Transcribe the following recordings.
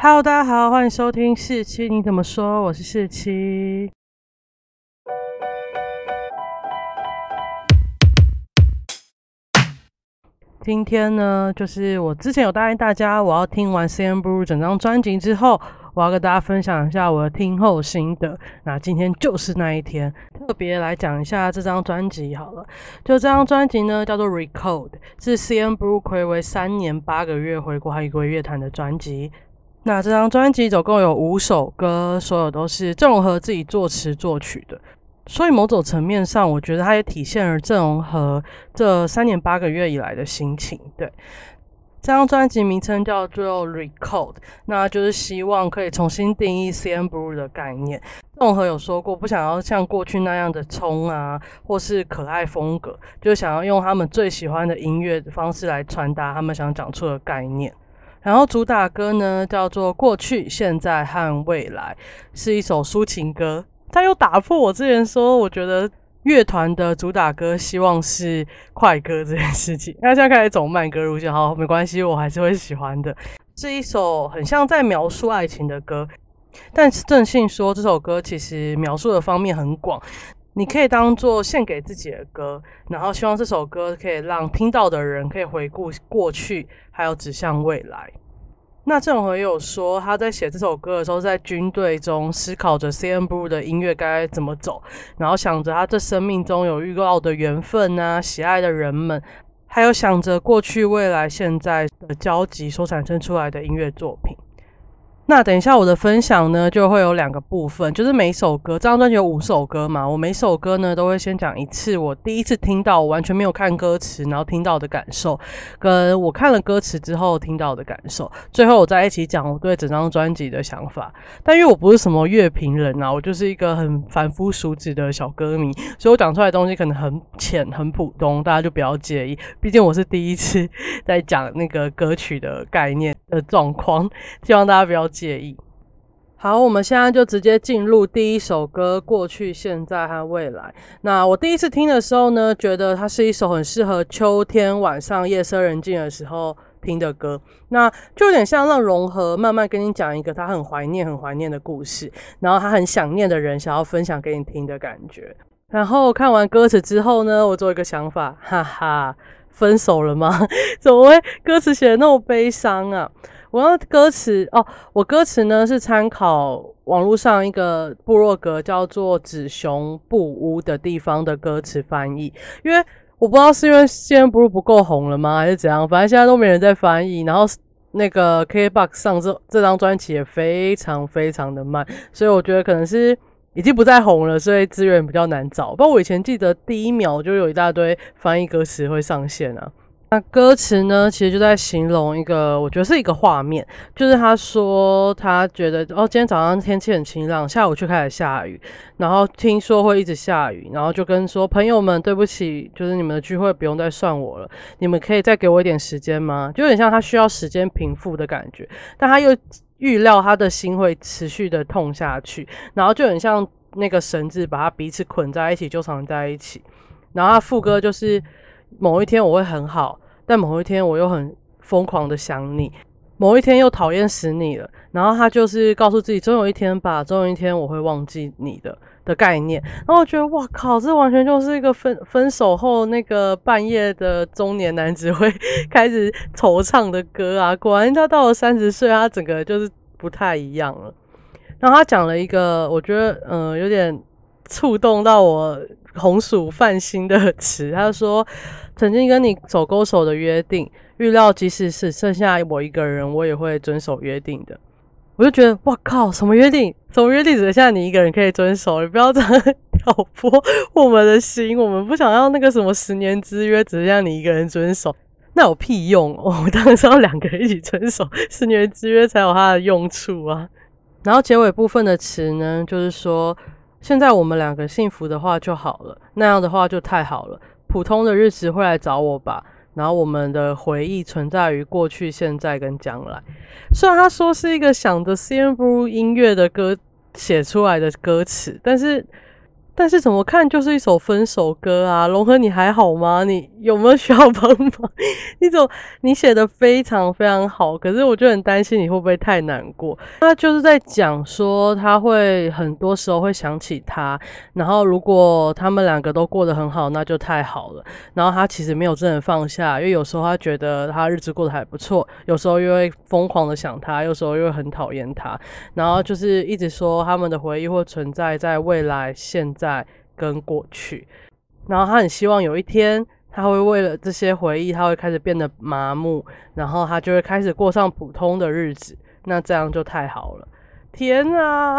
Hello，大家好，欢迎收听四七，你怎么说？我是四七。今天呢，就是我之前有答应大家，我要听完 CN Blue 整张专辑之后，我要跟大家分享一下我的听后心得。那今天就是那一天，特别来讲一下这张专辑好了。就这张专辑呢，叫做 Recode，是 CN Blue 暌违三年八个月回国还归乐坛的专辑。那这张专辑总共有五首歌，所有都是郑容和自己作词作曲的。所以某种层面上，我觉得它也体现了郑容和这三年八个月以来的心情。对，这张专辑名称叫做《Record》，那就是希望可以重新定义 CN Blue 的概念。郑容和有说过，不想要像过去那样的冲啊，或是可爱风格，就想要用他们最喜欢的音乐方式来传达他们想讲出的概念。然后主打歌呢叫做《过去、现在和未来》，是一首抒情歌。他又打破我之前说，我觉得乐团的主打歌希望是快歌这件事情。那现在开始走慢歌路线，好，没关系，我还是会喜欢的。是一首很像在描述爱情的歌，但是正信说这首歌其实描述的方面很广，你可以当做献给自己的歌，然后希望这首歌可以让听到的人可以回顾过去，还有指向未来。那郑和也有说，他在写这首歌的时候，在军队中思考着 CN Blue 的音乐该怎么走，然后想着他这生命中有遇到的缘分啊，喜爱的人们，还有想着过去、未来、现在的交集所产生出来的音乐作品。那等一下，我的分享呢就会有两个部分，就是每首歌，这张专辑有五首歌嘛，我每首歌呢都会先讲一次我第一次听到，我完全没有看歌词，然后听到的感受，跟我看了歌词之后听到的感受，最后我在一起讲我对整张专辑的想法。但因为我不是什么乐评人啊，我就是一个很凡夫俗子的小歌迷，所以我讲出来的东西可能很浅、很普通，大家就不要介意。毕竟我是第一次在讲那个歌曲的概念的状况，希望大家不要。介意。好，我们现在就直接进入第一首歌《过去、现在和未来》。那我第一次听的时候呢，觉得它是一首很适合秋天晚上夜深人静的时候听的歌。那就有点像让融合慢慢跟你讲一个他很怀念、很怀念的故事，然后他很想念的人想要分享给你听的感觉。然后看完歌词之后呢，我做一个想法，哈哈，分手了吗？怎么会歌词写的那么悲伤啊？我要歌词哦，我歌词呢是参考网络上一个部落格叫做“紫熊布屋”的地方的歌词翻译，因为我不知道是因为现在不是不够红了吗，还是怎样，反正现在都没人在翻译。然后那个 KBox 上这这张专辑也非常非常的慢，所以我觉得可能是已经不再红了，所以资源比较难找。不过我以前记得第一秒就有一大堆翻译歌词会上线啊。那歌词呢，其实就在形容一个，我觉得是一个画面，就是他说他觉得哦，今天早上天气很晴朗，下午却开始下雨，然后听说会一直下雨，然后就跟说朋友们对不起，就是你们的聚会不用再算我了，你们可以再给我一点时间吗？就有点像他需要时间平复的感觉，但他又预料他的心会持续的痛下去，然后就很像那个绳子把他彼此捆在一起，纠缠在一起，然后他副歌就是。某一天我会很好，但某一天我又很疯狂的想你，某一天又讨厌死你了。然后他就是告诉自己，总有一天吧，总有一天我会忘记你的的概念。然后我觉得，哇靠，这完全就是一个分分手后那个半夜的中年男子会开始惆怅的歌啊！果然他到了三十岁，他整个就是不太一样了。然后他讲了一个，我觉得嗯有点触动到我。红薯泛心的词，他说：“曾经跟你手勾手的约定，预料即使是剩下我一个人，我也会遵守约定的。”我就觉得，哇靠，什么约定？什么约定只剩下你一个人可以遵守？你不要这样挑拨我们的心，我们不想要那个什么十年之约，只剩下你一个人遵守，那有屁用？我当然是要两个人一起遵守十年之约才有它的用处啊。然后结尾部分的词呢，就是说。现在我们两个幸福的话就好了，那样的话就太好了。普通的日子会来找我吧，然后我们的回忆存在于过去、现在跟将来。虽然他说是一个想着 CN Blue 音乐的歌写出来的歌词，但是但是怎么看就是一首分手歌啊！龙和你还好吗？你有没有需要帮忙？你怎你写的非常非常好，可是我就很担心你会不会太难过。他就是在讲说他会很多时候会想起他，然后如果他们两个都过得很好，那就太好了。然后他其实没有真的放下，因为有时候他觉得他日子过得还不错，有时候又会疯狂的想他，有时候又会很讨厌他。然后就是一直说他们的回忆会存在在未来、现在。在跟过去，然后他很希望有一天，他会为了这些回忆，他会开始变得麻木，然后他就会开始过上普通的日子。那这样就太好了！天啊，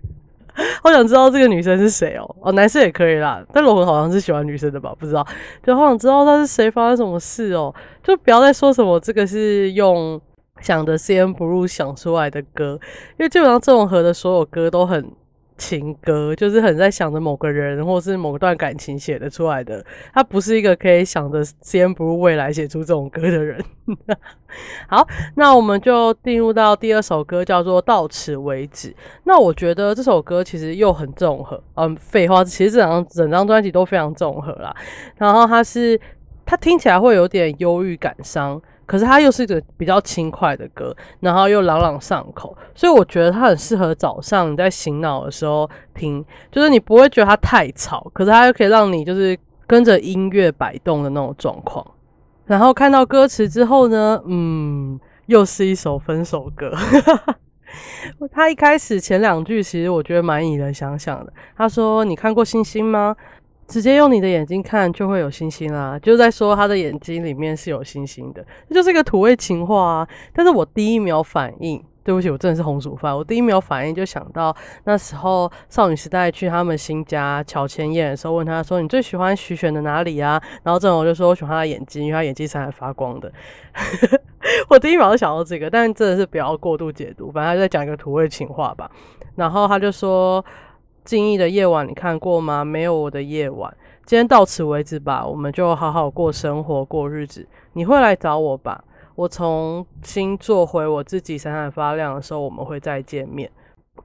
好想知道这个女生是谁哦！哦，男生也可以啦，但罗文好像是喜欢女生的吧？不知道，就好想知道他是谁，发生什么事哦！就不要再说什么这个是用想的 C N Blue 想出来的歌，因为基本上这种和的所有歌都很。情歌就是很在想着某个人或是某段感情写的出来的，他不是一个可以想着先不入未来写出这种歌的人。好，那我们就进入到第二首歌，叫做到此为止。那我觉得这首歌其实又很综合，嗯，废话，其实整张整张专辑都非常综合啦。然后它是它听起来会有点忧郁感伤。可是它又是一个比较轻快的歌，然后又朗朗上口，所以我觉得它很适合早上你在醒脑的时候听，就是你不会觉得它太吵，可是它又可以让你就是跟着音乐摆动的那种状况。然后看到歌词之后呢，嗯，又是一首分手歌。他一开始前两句其实我觉得蛮引人想想的。他说：“你看过星星吗？”直接用你的眼睛看就会有星星啦，就在说他的眼睛里面是有星星的，这就是一个土味情话啊。但是我第一秒反应，对不起，我真的是红薯饭。我第一秒反应就想到那时候少女时代去他们新家乔千燕的时候，问他说：“你最喜欢徐玄的哪里啊？”然后郑我就说：“我喜欢他的眼睛，因为他眼睛闪闪发光的。”我第一秒就想到这个，但真的是不要过度解读，反正就在讲一个土味情话吧。然后他就说。静谧的夜晚，你看过吗？没有我的夜晚。今天到此为止吧，我们就好好过生活，过日子。你会来找我吧？我重新做回我自己，闪闪发亮的时候，我们会再见面。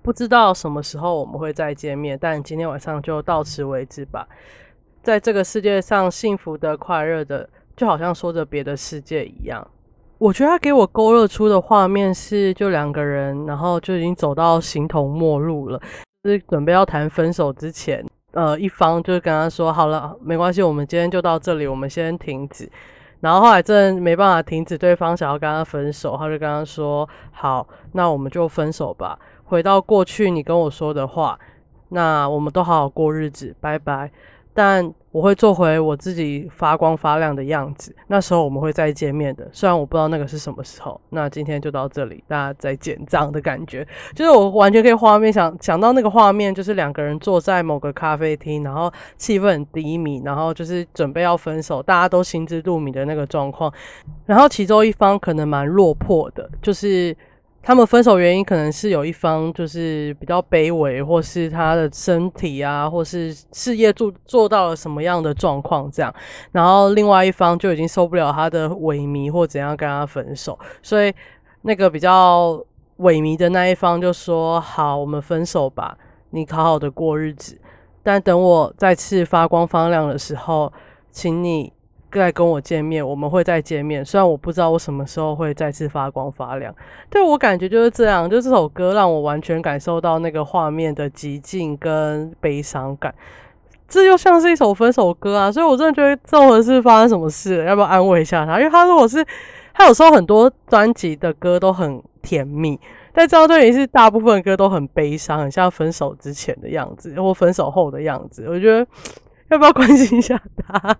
不知道什么时候我们会再见面，但今天晚上就到此为止吧。在这个世界上，幸福的、快乐的，就好像说着别的世界一样。我觉得他给我勾勒出的画面是，就两个人，然后就已经走到形同陌路了。是准备要谈分手之前，呃，一方就是跟他说好了，没关系，我们今天就到这里，我们先停止。然后后来真没办法停止，对方想要跟他分手，他就跟他说好，那我们就分手吧，回到过去你跟我说的话，那我们都好好过日子，拜拜。但我会做回我自己发光发亮的样子，那时候我们会再见面的。虽然我不知道那个是什么时候。那今天就到这里，大家再见，这样的感觉，就是我完全可以画面想想到那个画面，就是两个人坐在某个咖啡厅，然后气氛很低迷，然后就是准备要分手，大家都心知肚明的那个状况。然后其中一方可能蛮落魄的，就是。他们分手原因可能是有一方就是比较卑微，或是他的身体啊，或是事业做做到了什么样的状况这样，然后另外一方就已经受不了他的萎靡或怎样跟他分手，所以那个比较萎靡的那一方就说：“好，我们分手吧，你好好的过日子，但等我再次发光发亮的时候，请你。”再跟我见面，我们会再见面。虽然我不知道我什么时候会再次发光发亮，对我感觉就是这样。就这首歌让我完全感受到那个画面的寂静跟悲伤感，这就像是一首分手歌啊！所以我真的觉得这回是发生什么事，要不要安慰一下他？因为他如果是他有时候很多专辑的歌都很甜蜜，但这张专辑是大部分歌都很悲伤，很像分手之前的样子或分手后的样子。我觉得要不要关心一下他？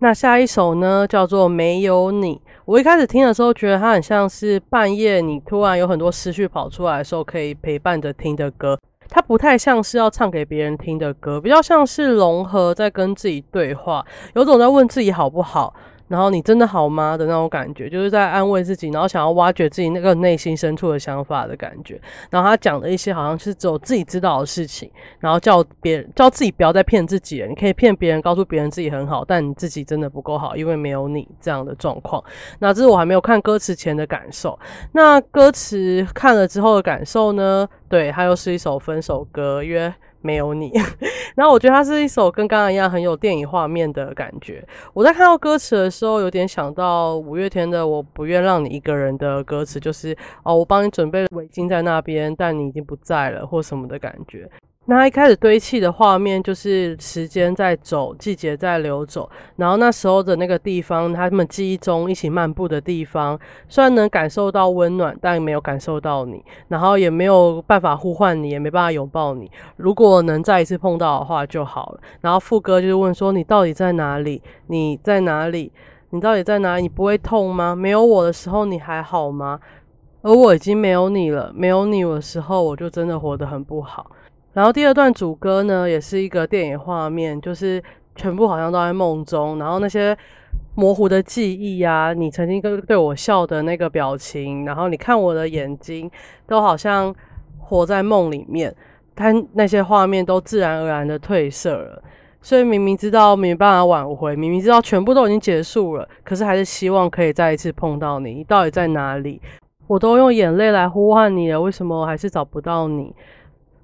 那下一首呢，叫做《没有你》。我一开始听的时候，觉得它很像是半夜你突然有很多思绪跑出来的时候，可以陪伴着听的歌。它不太像是要唱给别人听的歌，比较像是融合在跟自己对话，有种在问自己好不好。然后你真的好吗的那种感觉，就是在安慰自己，然后想要挖掘自己那个内心深处的想法的感觉。然后他讲的一些好像是只有自己知道的事情，然后叫别人叫自己不要再骗自己了。你可以骗别人，告诉别人自己很好，但你自己真的不够好，因为没有你这样的状况。那这是我还没有看歌词前的感受。那歌词看了之后的感受呢？对，它又是一首分手歌，因为。没有你。然后我觉得它是一首跟刚刚一样很有电影画面的感觉。我在看到歌词的时候，有点想到五月天的《我不愿让你一个人》的歌词，就是哦，我帮你准备了围巾在那边，但你已经不在了，或什么的感觉。那一开始堆砌的画面就是时间在走，季节在流走，然后那时候的那个地方，他们记忆中一起漫步的地方，虽然能感受到温暖，但没有感受到你，然后也没有办法呼唤你，也没办法拥抱你。如果能再一次碰到的话就好了。然后副歌就是问说：“你到底在哪里？你在哪里？你到底在哪里？你不会痛吗？没有我的时候你还好吗？而我已经没有你了，没有你的时候，我就真的活得很不好。”然后第二段主歌呢，也是一个电影画面，就是全部好像都在梦中，然后那些模糊的记忆啊，你曾经跟对我笑的那个表情，然后你看我的眼睛，都好像活在梦里面，但那些画面都自然而然的褪色了。所以明明知道没办法挽回，明明知道全部都已经结束了，可是还是希望可以再一次碰到你。你到底在哪里？我都用眼泪来呼唤你了，为什么我还是找不到你？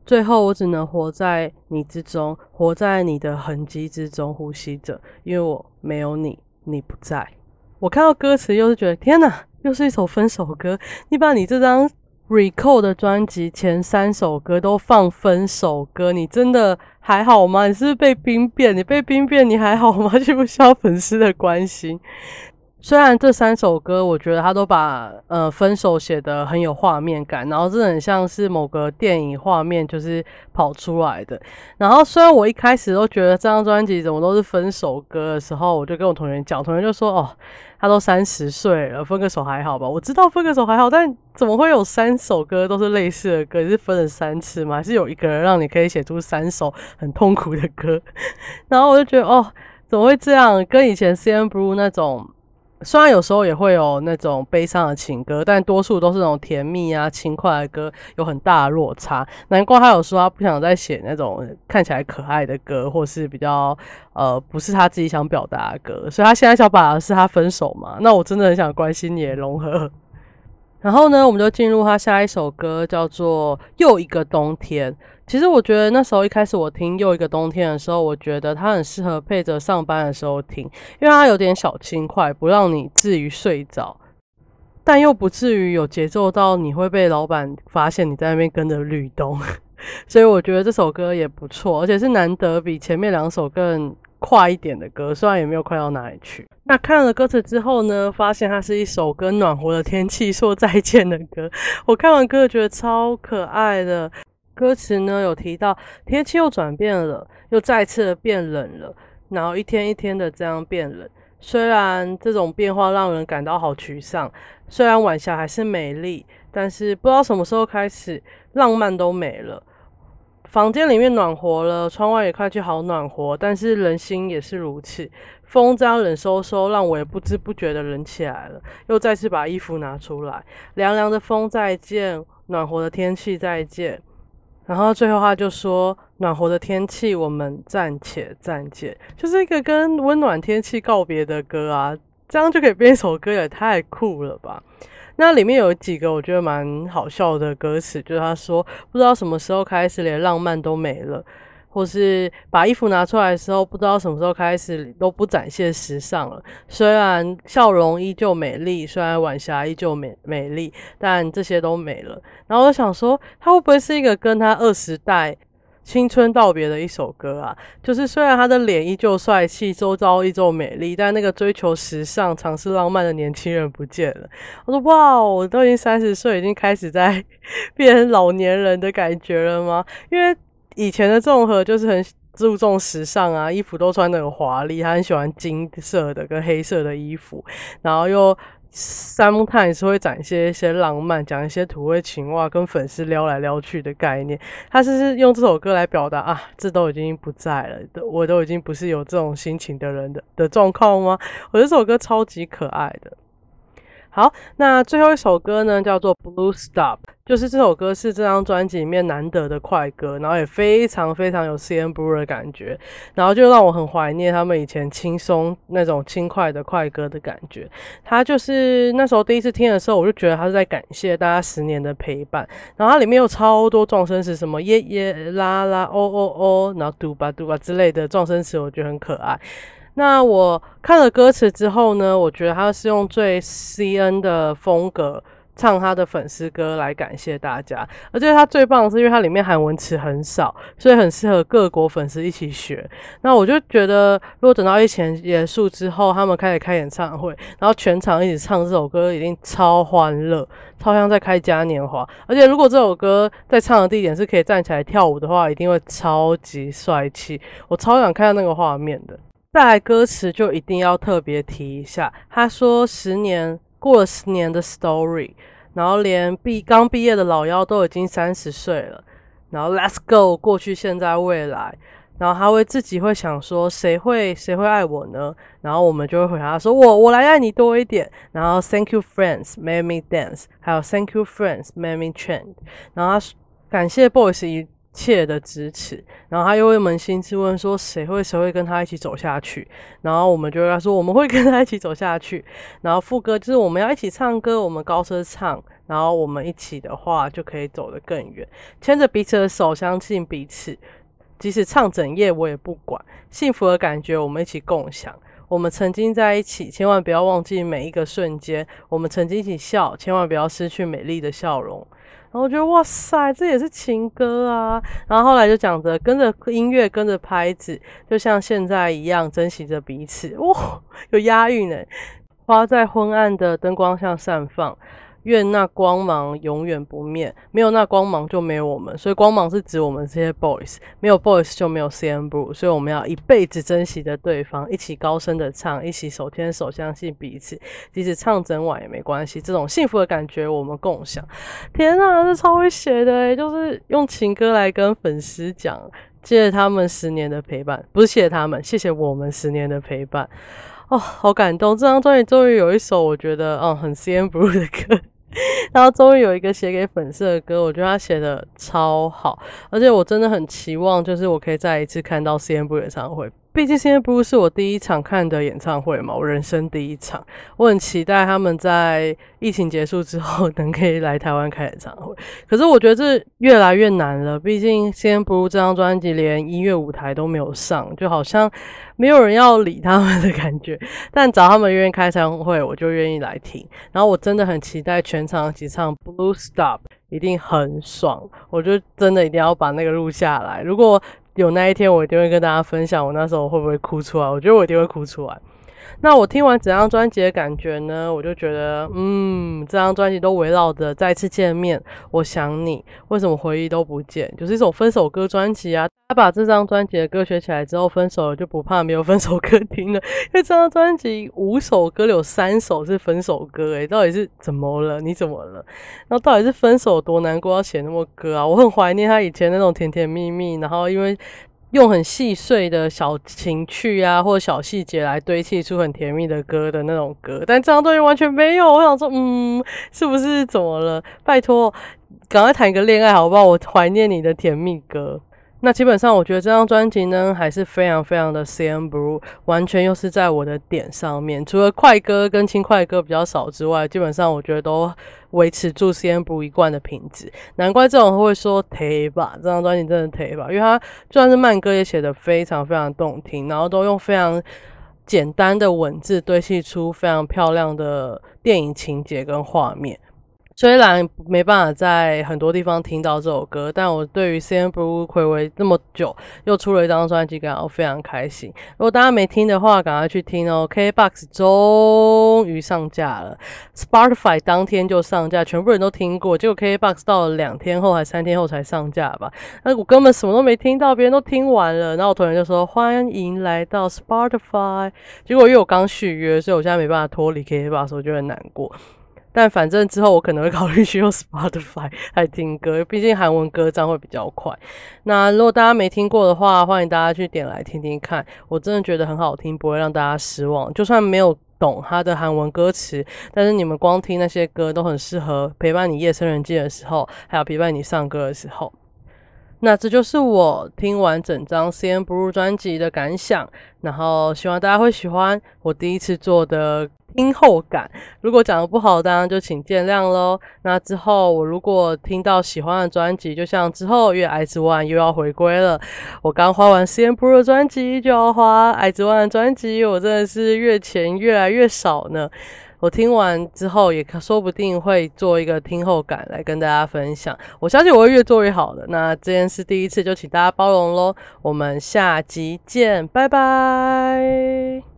最后，我只能活在你之中，活在你的痕迹之中呼吸着，因为我没有你，你不在。我看到歌词，又是觉得天哪，又是一首分手歌。你把你这张 Recall 的专辑前三首歌都放分手歌，你真的还好吗？你是不是被兵变？你被兵变，你还好吗？需不需要粉丝的关心？虽然这三首歌，我觉得他都把呃分手写的很有画面感，然后这很像是某个电影画面就是跑出来的。然后虽然我一开始都觉得这张专辑怎么都是分手歌的时候，我就跟我同学讲，同学就说：“哦，他都三十岁了，分个手还好吧？”我知道分个手还好，但怎么会有三首歌都是类似的歌？是分了三次吗？还是有一个人让你可以写出三首很痛苦的歌？然后我就觉得哦，怎么会这样？跟以前 C N Blue 那种。虽然有时候也会有那种悲伤的情歌，但多数都是那种甜蜜啊、轻快的歌，有很大的落差。难怪他有说他不想再写那种看起来可爱的歌，或是比较呃不是他自己想表达的歌。所以他现在想把的是他分手嘛？那我真的很想关心你的融合。然后呢，我们就进入他下一首歌，叫做《又一个冬天》。其实我觉得那时候一开始我听《又一个冬天》的时候，我觉得它很适合配着上班的时候听，因为它有点小轻快，不让你至于睡着，但又不至于有节奏到你会被老板发现你在那边跟着律动。所以我觉得这首歌也不错，而且是难得比前面两首更快一点的歌，虽然也没有快到哪里去。那看了歌词之后呢，发现它是一首跟暖和的天气说再见的歌。我看完歌觉得超可爱的。歌词呢有提到天气又转变了，又再次的变冷了，然后一天一天的这样变冷。虽然这种变化让人感到好沮丧，虽然晚霞还是美丽，但是不知道什么时候开始，浪漫都没了。房间里面暖和了，窗外也看去好暖和，但是人心也是如此。风这样冷飕飕，让我也不知不觉的冷起来了。又再次把衣服拿出来，凉凉的风再见，暖和的天气再见。然后最后他就说：“暖和的天气，我们暂且暂且。”就是一个跟温暖天气告别的歌啊，这样就可以编一首歌，也太酷了吧！那里面有几个我觉得蛮好笑的歌词，就是他说：“不知道什么时候开始，连浪漫都没了。”或是把衣服拿出来的时候，不知道什么时候开始都不展现时尚了。虽然笑容依旧美丽，虽然晚霞依旧美美丽，但这些都没了。然后我想说，他会不会是一个跟他二十代青春道别的一首歌啊？就是虽然他的脸依旧帅气，周遭依旧美丽，但那个追求时尚、尝试浪漫的年轻人不见了。我说哇，我都已经三十岁，已经开始在 变老年人的感觉了吗？因为。以前的综合就是很注重时尚啊，衣服都穿的很华丽，他很喜欢金色的跟黑色的衣服，然后又三木炭也是会展现一些浪漫，讲一些土味情话，跟粉丝撩来撩去的概念。他是用这首歌来表达啊，这都已经不在了，我都已经不是有这种心情的人的的状况吗？我觉得这首歌超级可爱的。好，那最后一首歌呢，叫做《Blue Stop》，就是这首歌是这张专辑里面难得的快歌，然后也非常非常有 C N Blue 的感觉，然后就让我很怀念他们以前轻松那种轻快的快歌的感觉。他就是那时候第一次听的时候，我就觉得他是在感谢大家十年的陪伴，然后它里面有超多撞声词，什么耶耶啦啦哦哦哦，然后嘟吧嘟吧之类的撞声词，我觉得很可爱。那我看了歌词之后呢，我觉得他是用最 C N 的风格唱他的粉丝歌来感谢大家，而且他最棒是，因为它里面韩文词很少，所以很适合各国粉丝一起学。那我就觉得，如果等到疫情结束之后，他们开始开演唱会，然后全场一起唱这首歌，一定超欢乐，超像在开嘉年华。而且如果这首歌在唱的地点是可以站起来跳舞的话，一定会超级帅气。我超想看到那个画面的。再来歌词就一定要特别提一下，他说十年过了十年的 story，然后连毕刚毕业的老妖都已经三十岁了，然后 let's go 过去现在未来，然后他会自己会想说谁会谁会爱我呢？然后我们就会回答说我我来爱你多一点，然后 thank you friends made me dance，还有 thank you friends made me change，然后他感谢 boys 一。切的支持，然后他又会扪心自问说谁会谁会跟他一起走下去？然后我们就跟他说我们会跟他一起走下去。然后副歌就是我们要一起唱歌，我们高声唱，然后我们一起的话就可以走得更远，牵着彼此的手，相信彼此，即使唱整夜我也不管，幸福的感觉我们一起共享。我们曾经在一起，千万不要忘记每一个瞬间。我们曾经一起笑，千万不要失去美丽的笑容。然后我觉得哇塞，这也是情歌啊！然后后来就讲着跟着音乐，跟着拍子，就像现在一样珍惜着彼此。哇，有押韵呢！花在昏暗的灯光下绽放。愿那光芒永远不灭，没有那光芒就没有我们，所以光芒是指我们这些 boys，没有 boys 就没有 C N Blue，所以我们要一辈子珍惜着对方，一起高声的唱，一起手牵手相信彼此，即使唱整晚也没关系，这种幸福的感觉我们共享。天啊，这超会写的诶就是用情歌来跟粉丝讲，谢谢他们十年的陪伴，不是谢谢他们，谢谢我们十年的陪伴。哦，好感动，这张专辑终于有一首我觉得嗯很 C N Blue 的歌。然后终于有一个写给粉丝的歌，我觉得他写的超好，而且我真的很期望，就是我可以再一次看到 C N 部演唱会。毕竟 C N B 是我第一场看的演唱会嘛，我人生第一场，我很期待他们在疫情结束之后 能可以来台湾开演唱会。可是我觉得这越来越难了，毕竟 C N B 这张专辑连音乐舞台都没有上，就好像没有人要理他们的感觉。但找他们愿意开演唱会，我就愿意来听。然后我真的很期待全场一起唱 Blue Stop，一定很爽。我就真的一定要把那个录下来。如果有那一天，我一定会跟大家分享我那时候会不会哭出来。我觉得我一定会哭出来。那我听完整张专辑的感觉呢？我就觉得，嗯，这张专辑都围绕着再次见面，我想你，为什么回忆都不见？就是一首分手歌专辑啊。他把这张专辑的歌学起来之后，分手了就不怕没有分手歌听了。因为这张专辑五首歌里有三首是分手歌，诶，到底是怎么了？你怎么了？那到底是分手多难过要写那么歌啊？我很怀念他以前那种甜甜蜜蜜，然后因为。用很细碎的小情趣啊，或者小细节来堆砌出很甜蜜的歌的那种歌，但这张专辑完全没有。我想说，嗯，是不是怎么了？拜托，赶快谈个恋爱好不好？我怀念你的甜蜜歌。那基本上，我觉得这张专辑呢，还是非常非常的 C N Blue，完全又是在我的点上面。除了快歌跟轻快歌比较少之外，基本上我觉得都维持住 C N Blue 一贯的品质。难怪这种会说忒吧，这张专辑真的忒吧，因为它就算是慢歌也写的非常非常动听，然后都用非常简单的文字堆砌出非常漂亮的电影情节跟画面。虽然没办法在很多地方听到这首歌，但我对于 C N Blue 暌违这么久又出了一张专辑，感到非常开心。如果大家没听的话，赶快去听哦！K Box 终于上架了，Spotify 当天就上架，全部人都听过。结果 K Box 到了两天后还三天后才上架吧？那我根本什么都没听到，别人都听完了。然后我同学就说：“欢迎来到 Spotify。”结果因为我刚续约，所以我现在没办法脱离 K Box，我就很难过。但反正之后我可能会考虑去用 Spotify 来听歌，毕竟韩文歌这样会比较快。那如果大家没听过的话，欢迎大家去点来听听看，我真的觉得很好听，不会让大家失望。就算没有。懂它的韩文歌词，但是你们光听那些歌都很适合陪伴你夜深人静的时候，还有陪伴你上歌的时候。那这就是我听完整张 CN Blue 专辑的感想，然后希望大家会喜欢我第一次做的听后感。如果讲的不好，当然就请见谅喽。那之后我如果听到喜欢的专辑，就像之后月 X One 又要回归了，我刚花完 CN Blue 的专辑，就要花 X One 的专辑，我真的是越钱越来越少呢。我听完之后，也说不定会做一个听后感来跟大家分享。我相信我会越做越好的。那这件事第一次就请大家包容喽。我们下集见，拜拜。